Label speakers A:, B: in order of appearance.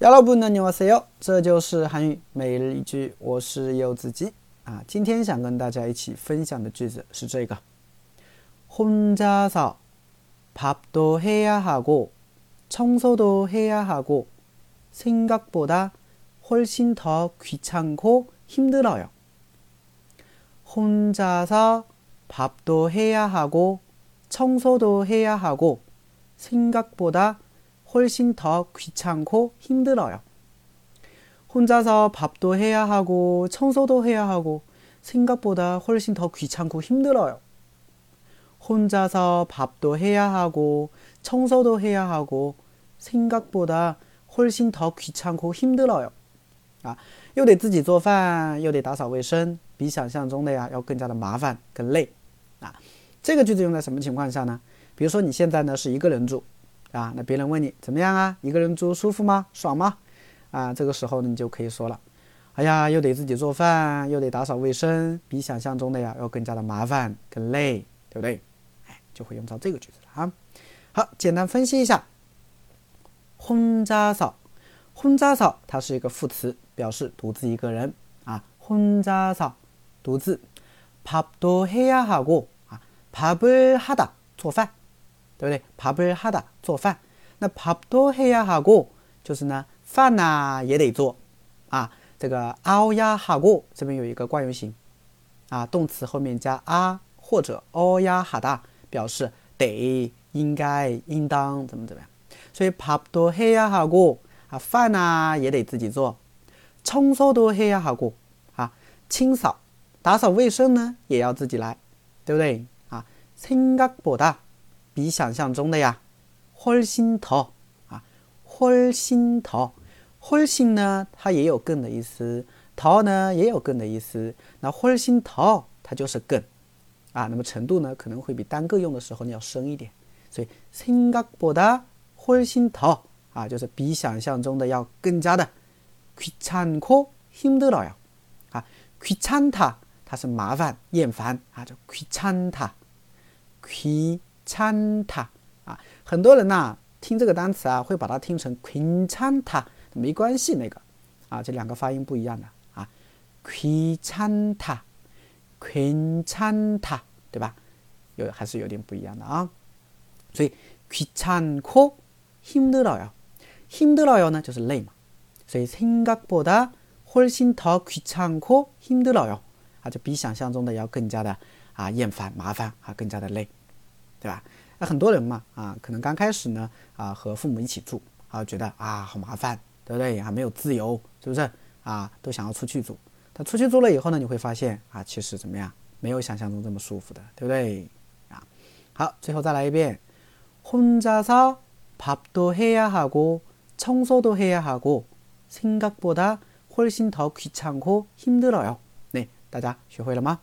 A: 여러분안녕하세요，这就是韩语每日一句，我是柚子鸡啊。今天想跟大家一起分享的句子是这个：혼자서밥도해야하고청소도해야하고생각보다훨씬더귀찮고힘들어요 혼자서밥도해야하고청소도해야하고생각보다 훨씬 더 귀찮고 힘들어요. 혼자서 밥도 해야 하고 청소도 해야 하고 생각보다 훨씬 더 귀찮고 힘들어요. 혼자서 밥도 해야 하고 청소도 해야 하고 생각보다 훨씬 더 귀찮고 힘들어요. 啊，又得自己做饭，又得打扫卫生，比想象中的呀要更加的麻烦跟累啊。这个句子用在什么情况下呢？比如说你现在呢是一个人住， 啊，那别人问你怎么样啊？一个人住舒服吗？爽吗？啊，这个时候呢，你就可以说了，哎呀，又得自己做饭，又得打扫卫生，比想象中的呀要更加的麻烦，更累，对不对？哎，就会用到这个句子了啊。好，简单分析一下，혼자 서， 혼자 서， 它是一个副词，表示独自一个人啊。혼자 서， 独自。밥도해야하고啊，밥을하다做饭。 对不对？밥을하다做饭，那밥도해야하고就是呢，饭呐也得做啊。这个熬야하고这边有一个惯用型啊，动词后面加啊或者熬야하다表示得、应该、应当怎么怎么样。所以밥도해야하고啊，饭呐也得自己做。청소도해야하고啊，清扫、打扫卫生呢也要自己来，对不对啊？생각보다 比想象中的呀，훨씬 더， 啊，훨씬 더， 훨씬呢，它也有更的意思，더呢也有更的意思。那훨씬 더， 它就是更，啊，那么程度呢可能会比单个用的时候要深一点。所以생각보다훨씬 더， 啊，就是比想象中的要更加的귀찮고힘들어 요， 啊，귀찮 다， 它是麻烦厌烦啊，叫귀찮 다， 귀。 찬타啊，很多人呐听这个单词啊，会把它听成 queen 찬 타， 没关系那个啊，这两个发音不一样的啊，queen 찬 타， queen 찬 타， 对吧？有还是有点不一样的啊。所以귀찮고힘들어 요， 힘들어요呢就是累嘛，所以생각보다훨씬더귀찮고힘들어 요， 啊，就比想象中的要更加的啊厌烦麻烦啊，更加的累。 对吧？那很多人嘛，啊，可能刚开始呢，啊，和父母一起住，啊，觉得啊，好麻烦，对不对？啊，没有自由，是不是？啊，都想要出去住。但出去住了以后呢，你会发现，啊，其实怎么样？没有想象中这么舒服的，对不对？啊，好，最后再来一遍。혼자서밥도해야하고청소도해야하고생각보다훨씬더귀찮고힘들어 요。 那大家学会了吗？